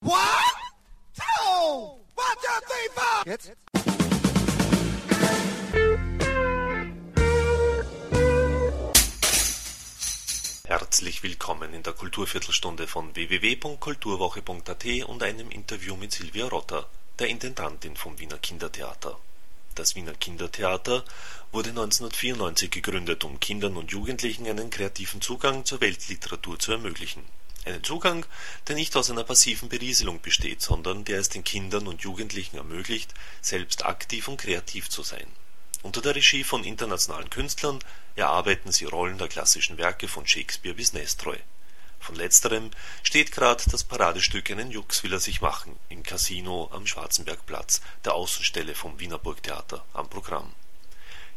One, two, one, two, three, four. Jetzt? Herzlich willkommen in der Kulturviertelstunde von www.kulturwoche.at und einem Interview mit Silvia Rotter, der Intendantin vom Wiener Kindertheater. Das Wiener Kindertheater wurde 1994 gegründet, um Kindern und Jugendlichen einen kreativen Zugang zur Weltliteratur zu ermöglichen. Einen Zugang, der nicht aus einer passiven Berieselung besteht, sondern der es den Kindern und Jugendlichen ermöglicht, selbst aktiv und kreativ zu sein. Unter der Regie von internationalen Künstlern erarbeiten sie Rollen der klassischen Werke von Shakespeare bis Nestroy. Von letzterem steht gerade das Paradestück Einen Jux will er sich machen im Casino am Schwarzenbergplatz, der Außenstelle vom Wiener Burgtheater, am Programm.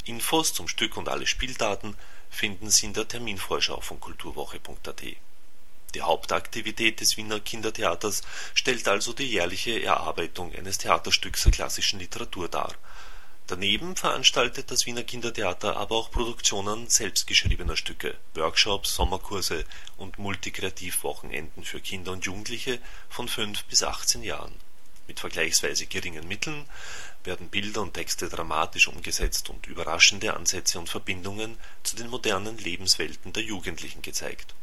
Infos zum Stück und alle Spieldaten finden Sie in der Terminvorschau von kulturwoche.at die Hauptaktivität des Wiener Kindertheaters stellt also die jährliche Erarbeitung eines Theaterstücks der klassischen Literatur dar. Daneben veranstaltet das Wiener Kindertheater aber auch Produktionen selbstgeschriebener Stücke, Workshops, Sommerkurse und Multikreativwochenenden für Kinder und Jugendliche von fünf bis 18 Jahren. Mit vergleichsweise geringen Mitteln werden Bilder und Texte dramatisch umgesetzt und überraschende Ansätze und Verbindungen zu den modernen Lebenswelten der Jugendlichen gezeigt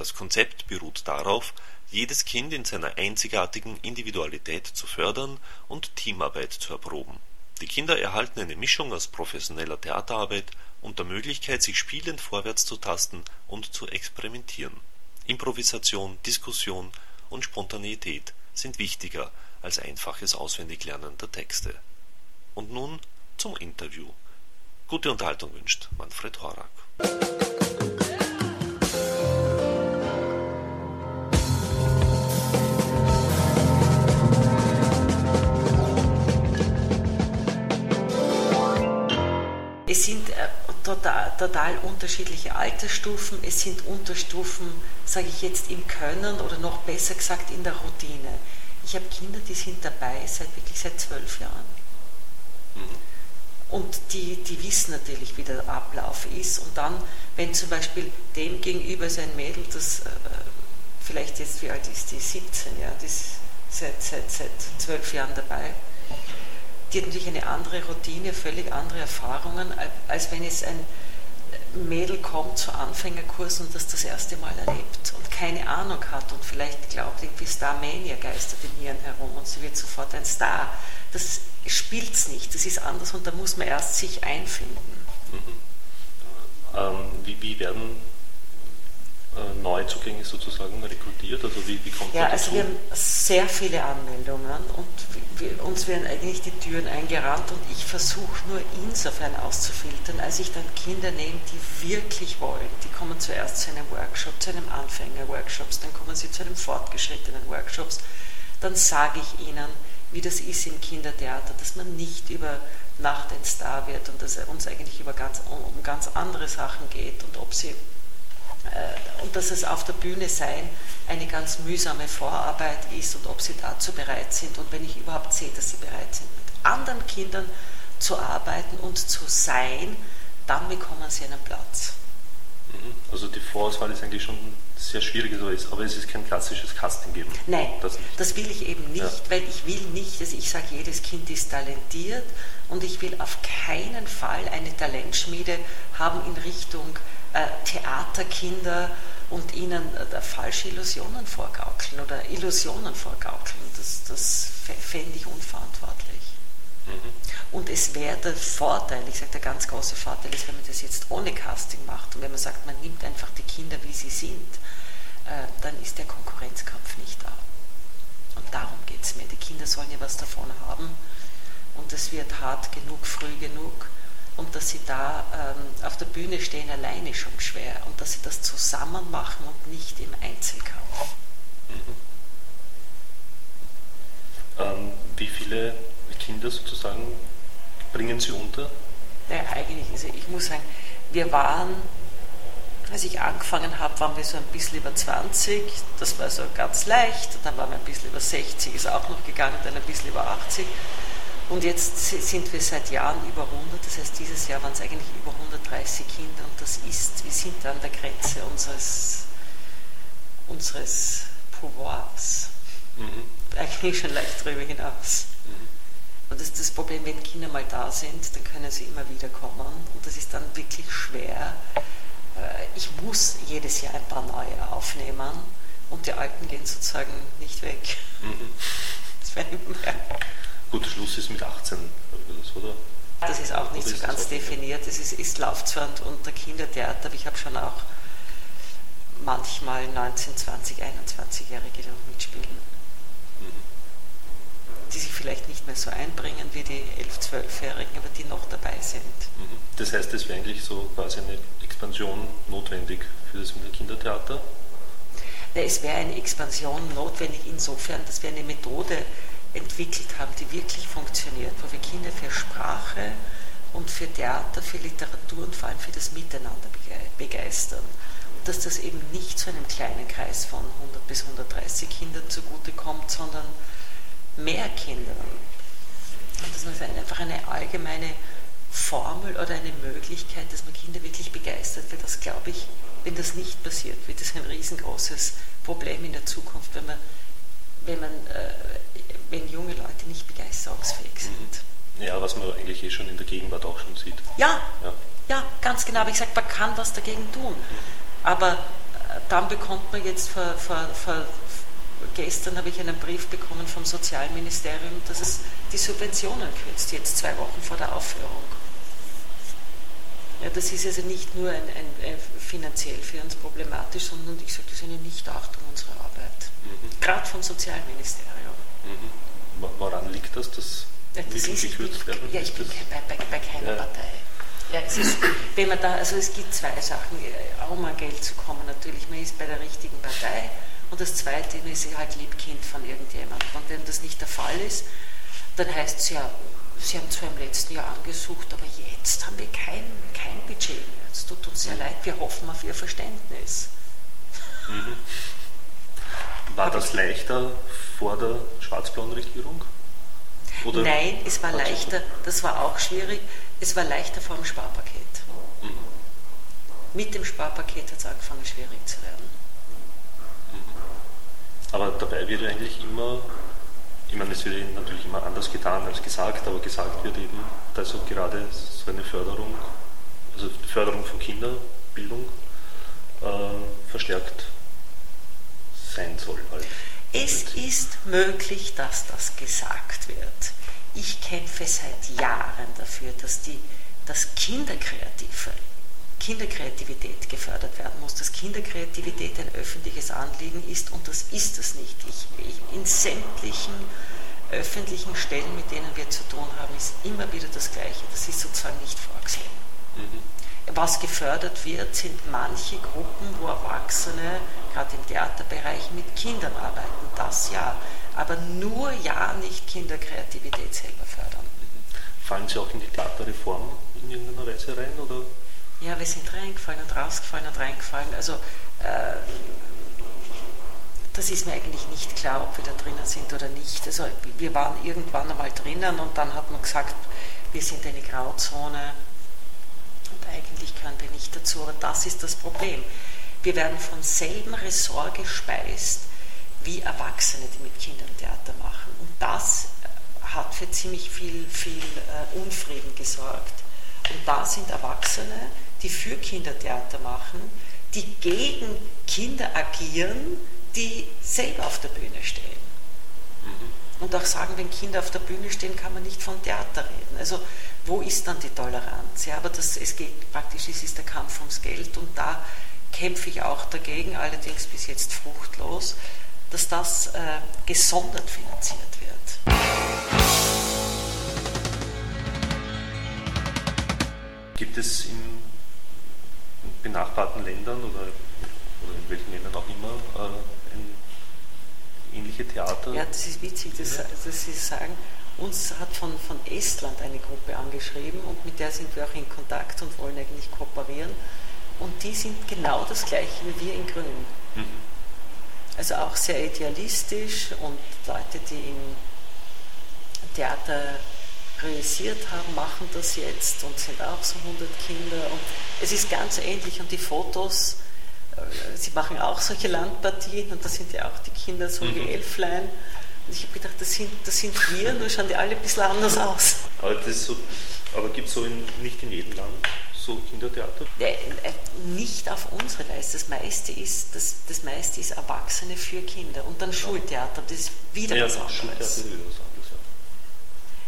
das Konzept beruht darauf, jedes Kind in seiner einzigartigen Individualität zu fördern und Teamarbeit zu erproben. Die Kinder erhalten eine Mischung aus professioneller Theaterarbeit und der Möglichkeit, sich spielend vorwärts zu tasten und zu experimentieren. Improvisation, Diskussion und Spontaneität sind wichtiger als einfaches Auswendiglernen der Texte. Und nun zum Interview. Gute Unterhaltung wünscht Manfred Horak. Total, total unterschiedliche Altersstufen, es sind Unterstufen, sage ich jetzt, im Können oder noch besser gesagt in der Routine. Ich habe Kinder, die sind dabei seit wirklich seit zwölf Jahren. Mhm. Und die, die wissen natürlich, wie der Ablauf ist. Und dann, wenn zum Beispiel dem gegenüber sein Mädel, das äh, vielleicht jetzt, wie alt ist die, 17, ja, die ist seit, seit, seit zwölf Jahren dabei, die hat natürlich eine andere Routine, völlig andere Erfahrungen, als wenn es ein Mädel kommt zu Anfängerkursen und das das erste Mal erlebt und keine Ahnung hat und vielleicht glaubt, irgendwie Starmania geistert im Hirn herum und sie wird sofort ein Star. Das spielt es nicht, das ist anders und da muss man erst sich einfinden. Mhm. Ähm, wie, wie werden Neuzugänge sozusagen rekrutiert? Also wie, wie kommt ja, dazu? also wir haben sehr viele Anmeldungen und wir, uns werden eigentlich die Türen eingerannt und ich versuche nur insofern auszufiltern, als ich dann Kinder nehme, die wirklich wollen. Die kommen zuerst zu einem Workshop, zu einem Anfänger-Workshop, dann kommen sie zu einem fortgeschrittenen Workshops. Dann sage ich ihnen, wie das ist im Kindertheater, dass man nicht über Nacht ein Star wird und dass es uns eigentlich über ganz, um ganz andere Sachen geht und ob sie und dass es auf der Bühne sein eine ganz mühsame Vorarbeit ist und ob sie dazu bereit sind und wenn ich überhaupt sehe, dass sie bereit sind, mit anderen Kindern zu arbeiten und zu sein, dann bekommen sie einen Platz. Mhm. Also die Vorauswahl ist eigentlich schon sehr schwierig, aber es ist kein klassisches Casting geben. Nein, das, das will ich eben nicht, ja. weil ich will nicht, dass ich sage, jedes Kind ist talentiert und ich will auf keinen Fall eine Talentschmiede haben in Richtung äh, Theaterkinder und ihnen äh, falsche Illusionen vorgaukeln oder Illusionen vorgaukeln. Das, das fände ich unverantwortlich. Mhm. Und es wäre der Vorteil, ich sage, der ganz große Vorteil ist, wenn man das jetzt ohne Casting macht und wenn man sagt, man nimmt einfach die Kinder, wie sie sind, äh, dann ist der Konkurrenzkampf nicht da. Und darum geht es mir. Die Kinder sollen ja was davon haben und es wird hart genug, früh genug und dass sie da ähm, auf der Bühne stehen alleine schon schwer und dass sie das zusammen machen und nicht im Einzelkampf. Mhm. Ähm, wie viele Kinder sozusagen bringen Sie unter? Ja, eigentlich, also ich muss sagen, wir waren, als ich angefangen habe, waren wir so ein bisschen über 20, das war so ganz leicht, dann waren wir ein bisschen über 60, ist auch noch gegangen, dann ein bisschen über 80 und jetzt sind wir seit Jahren über 100, das heißt, dieses Jahr waren es eigentlich über 130 Kinder und das ist, wir sind an der Grenze unseres, unseres Pouvoirs. Mhm. bin ich schon leicht drüber hinaus. Mhm. Und das ist das Problem, wenn Kinder mal da sind, dann können sie immer wieder kommen. Und das ist dann wirklich schwer. Äh, ich muss jedes Jahr ein paar neue aufnehmen und die alten gehen sozusagen nicht weg. Mhm. Das werden immer mehr. Gut, Schluss ist mit 18, oder? Das ist auch nicht so ganz definiert. Es ist, ist läuft zwar unter Kindertheater, aber ich habe schon auch manchmal 19, 20, 21-Jährige, die noch mitspielen. Mhm. Die sich vielleicht nicht mehr so einbringen wie die 11, 12-Jährigen, aber die noch dabei sind. Mhm. Das heißt, es wäre eigentlich so quasi eine Expansion notwendig für das Wiener Kindertheater? Es wäre eine Expansion notwendig insofern, dass wir eine Methode entwickelt haben, die wirklich funktioniert, wo wir Kinder für Sprache und für Theater, für Literatur und vor allem für das Miteinander begeistern. Und dass das eben nicht zu einem kleinen Kreis von 100 bis 130 Kindern zugutekommt, sondern mehr Kindern. Und dass man einfach eine allgemeine Formel oder eine Möglichkeit, dass man Kinder wirklich begeistert, weil das glaube ich, wenn das nicht passiert, wird es ein riesengroßes Problem in der Zukunft, wenn man, wenn man äh, wenn junge Leute nicht begeisterungsfähig sind. Mhm. Ja, was man eigentlich eh schon in der Gegenwart auch schon sieht. Ja, ja, ja ganz genau. Aber ich sage, man kann was dagegen tun. Aber äh, dann bekommt man jetzt vor, vor, vor gestern habe ich einen Brief bekommen vom Sozialministerium, dass es die Subventionen kürzt, jetzt zwei Wochen vor der Aufführung. Ja, das ist also nicht nur ein, ein, ein finanziell für uns problematisch, sondern ich sage, das ist eine Nichtachtung unserer Arbeit. Mhm. Gerade vom Sozialministerium. Mhm. Woran liegt das, dass ja, das ist, gekürzt werden? Ja, ich bin bei, bei, bei keiner ja. Partei. Ja, es ist, wenn man da, also es gibt zwei Sachen, auch um an Geld zu kommen natürlich. Man ist bei der richtigen Partei und das Zweite, man ist halt Liebkind von irgendjemandem. Und wenn das nicht der Fall ist, dann heißt es ja, Sie haben zwar im letzten Jahr angesucht, aber jetzt haben wir kein, kein Budget mehr. Es tut uns sehr leid, wir hoffen auf Ihr Verständnis. Mhm. War das leichter vor der schwarz-blauen Regierung? Oder Nein, es war leichter, das war auch schwierig, es war leichter vor dem Sparpaket. Mhm. Mit dem Sparpaket hat es angefangen, schwierig zu werden. Mhm. Aber dabei wird eigentlich immer, ich meine, es wird natürlich immer anders getan als gesagt, aber gesagt wird eben, dass so gerade so eine Förderung, also Förderung von Kinderbildung äh, verstärkt soll. Halt. Es ist möglich, dass das gesagt wird. Ich kämpfe seit Jahren dafür, dass, die, dass Kinderkreative, Kinderkreativität gefördert werden muss, dass Kinderkreativität ein öffentliches Anliegen ist und das ist es nicht. Ich, ich, in sämtlichen öffentlichen Stellen, mit denen wir zu tun haben, ist immer wieder das Gleiche. Das ist sozusagen nicht vorgesehen. Mhm. Was gefördert wird, sind manche Gruppen, wo Erwachsene, gerade im Theaterbereich, mit Kindern arbeiten. Das ja. Aber nur ja nicht Kinderkreativität selber fördern. Fallen Sie auch in die Theaterreform in irgendeiner Weise rein? Oder? Ja, wir sind reingefallen und rausgefallen und reingefallen. Also, äh, das ist mir eigentlich nicht klar, ob wir da drinnen sind oder nicht. Also, wir waren irgendwann einmal drinnen und dann hat man gesagt, wir sind eine Grauzone eigentlich gehören wir nicht dazu, aber das ist das Problem. Wir werden von selben Ressort gespeist wie Erwachsene, die mit Kindern Theater machen. Und das äh, hat für ziemlich viel, viel äh, Unfrieden gesorgt. Und da sind Erwachsene, die für Kindertheater machen, die gegen Kinder agieren, die selber auf der Bühne stehen. Mhm. Und auch sagen, wenn Kinder auf der Bühne stehen, kann man nicht von Theater reden. Also wo ist dann die Toleranz? Ja, aber das, es geht praktisch, es ist der Kampf ums Geld und da kämpfe ich auch dagegen, allerdings bis jetzt fruchtlos, dass das äh, gesondert finanziert wird. Gibt es in benachbarten Ländern oder, oder in welchen Ländern auch immer äh, ein, ähnliche Theater? Ja, das ist witzig, dass, dass Sie sagen, uns hat von, von Estland eine Gruppe angeschrieben und mit der sind wir auch in Kontakt und wollen eigentlich kooperieren. Und die sind genau das gleiche wie wir in Grün. Mhm. Also auch sehr idealistisch und Leute, die im Theater realisiert haben, machen das jetzt und sind auch so 100 Kinder. Und es ist ganz ähnlich und die Fotos, äh, sie machen auch solche Landpartien und da sind ja auch die Kinder so mhm. wie Elflein Und ich habe gedacht, das sind, das sind wir, nur schauen die alle ein bisschen anders aus. Aber, so, aber gibt es so in, nicht in jedem Land so Kindertheater? Äh, nicht auf unsere Weise. Das meiste ist, das, das meiste ist Erwachsene für Kinder. Und dann Schultheater, das ist wieder ja, was anderes. Schultheater ist wieder was anderes, ja.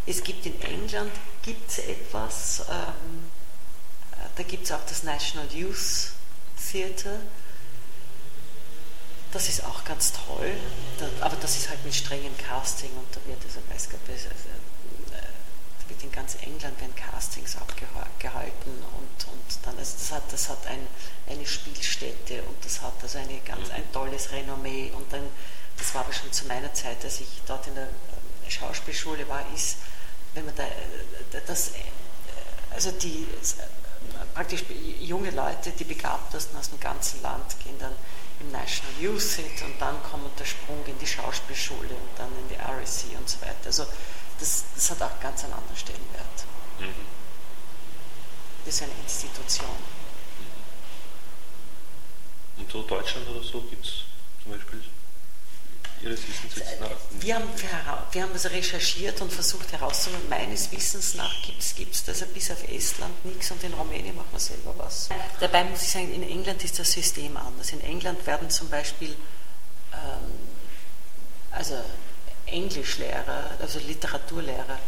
Es gibt in England gibt's etwas, ähm, äh, da gibt es auch das National Youth Theatre das ist auch ganz toll, aber das ist halt mit strengem Casting und da wird, also, weiß Gott, wird in ganz England werden Castings abgehalten und, und dann, also das hat, das hat ein, eine Spielstätte und das hat also eine ganz, ein tolles Renommee und dann, das war aber schon zu meiner Zeit, als ich dort in der äh, Schauspielschule war, ist, wenn man da, äh, das, äh, also die, praktisch junge Leute, die begabtesten aus dem ganzen Land gehen dann im National Youth Theatre und dann kommt der Sprung in die Schauspielschule und dann in die RSC und so weiter. Also das, das hat auch ganz einen anderen Stellenwert. Mhm. Das ist eine Institution. Und so Deutschland oder so gibt es zum Beispiel Ihres Wissens jetzt nach? Wir haben, wir haben also recherchiert und versucht herauszufinden. Meines Wissens nach gibt es das bis auf Estland nichts und in Rumänien machen wir selber was. Dabei muss ich sagen, in England ist das System anders. In England werden zum Beispiel ähm, also Englischlehrer, also Literaturlehrer,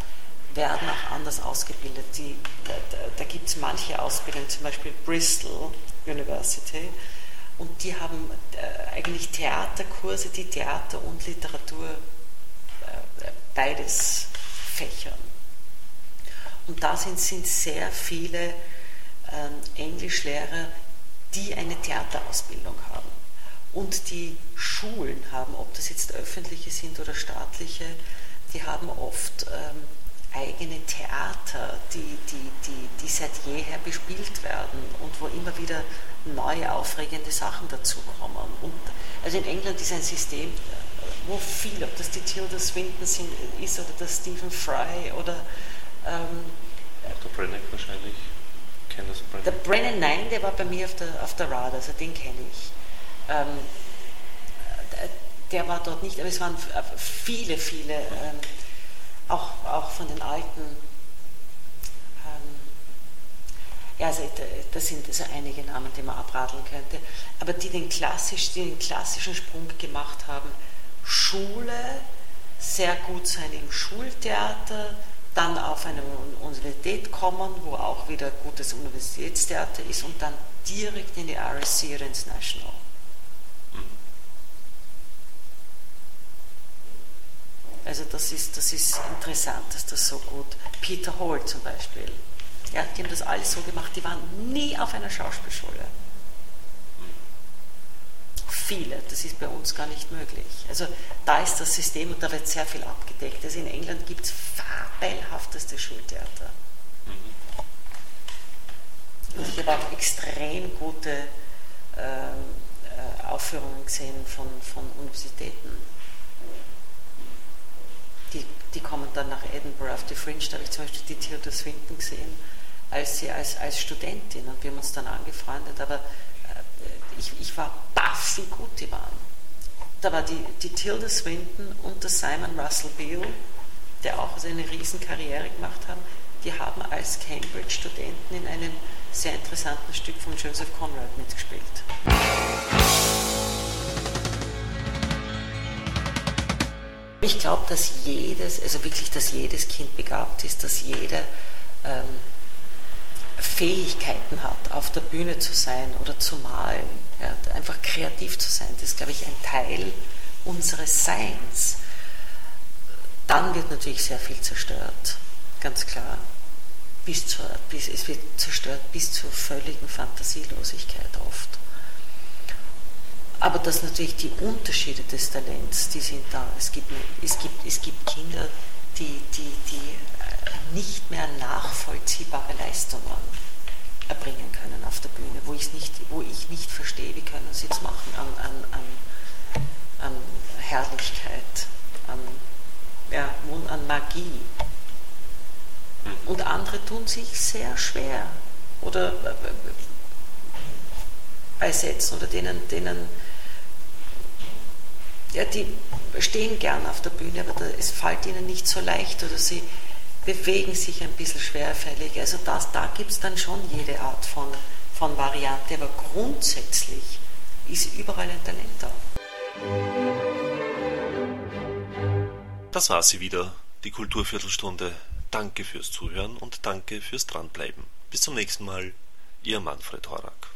werden auch anders ausgebildet. Die, da da, gibt es manche Ausbildungen, zum Beispiel Bristol University, und die haben äh, eigentlich Theaterkurse, die Theater und Literatur äh, beides fächern. Und da sind, sind sehr viele ähm, Englischlehrer, die eine Theaterausbildung haben. Und die Schulen haben, ob das jetzt öffentliche sind oder staatliche, die haben oft ähm, eigene Theater, die, die, die, die seit jeher bespielt werden und wo immer wieder neue, aufregende Sachen dazukommen. Und also in England ist ein System, wo viel, ob das die Tilda Swinton sind, ist oder der Stephen Fry oder ähm, der Brennan wahrscheinlich. Kennst du Brennan? Der Brennan, nein, der war bei mir auf der, auf der Radar, also den kenne ich. Ähm, der war dort nicht, aber es waren viele, viele, ähm, auch, auch von den alten ja, also das sind also einige Namen, die man abradeln könnte, aber die den, klassisch, die den klassischen Sprung gemacht haben, Schule, sehr gut sein im Schultheater, dann auf eine Universität kommen, wo auch wieder gutes Universitätstheater ist und dann direkt in die RSC oder ins National. Also das ist, das ist interessant, dass das so gut. Peter Hall zum Beispiel, ja, die haben das alles so gemacht, die waren nie auf einer Schauspielschule. Viele, das ist bei uns gar nicht möglich. Also da ist das System und da wird sehr viel abgedeckt. Also in England gibt es fabelhafteste Schultheater. Und ich habe auch extrem gute äh, Aufführungen gesehen von, von Universitäten. Die, nach Edinburgh auf die Fringe, da habe ich zum Beispiel die Theodor Swinton gesehen als sie als, als Studentin und wir haben uns dann angefreundet, aber äh, ich, ich war baff, wie gut die waren. Da war die, die Tilda Swinton und der Simon Russell Beale, der auch so eine Riesenkarriere gemacht haben, die haben als Cambridge-Studenten in einem sehr interessanten Stück von Joseph Conrad mitgespielt. Ich glaube, dass jedes, also wirklich, dass jedes Kind begabt ist, dass jeder ähm, Fähigkeiten hat, auf der Bühne zu sein oder zu malen, ja, einfach kreativ zu sein, das ist, glaube ich, ein Teil unseres Seins. Dann wird natürlich sehr viel zerstört, ganz klar. Bis zur, bis, es wird zerstört bis zur völligen Fantasielosigkeit oft. Aber dass natürlich die Unterschiede des Talents, die sind da. Es gibt, es gibt, es gibt Kinder, die, die, die nicht mehr nachvollziehbare Leistungen erbringen können auf der Bühne, wo, nicht, wo ich nicht verstehe, wie können sie es machen an, an, an, an Herrlichkeit, an, ja, an Magie. Und andere tun sich sehr schwer oder bei Sätzen oder denen, denen ja, die stehen gern auf der Bühne, aber da, es fällt ihnen nicht so leicht oder sie bewegen sich ein bisschen schwerfällig. Also das, da gibt es dann schon jede Art von, von Variante, aber grundsätzlich ist überall ein Talent da. Das war sie wieder, die Kulturviertelstunde. Danke fürs Zuhören und danke fürs Dranbleiben. Bis zum nächsten Mal, Ihr Manfred Horak.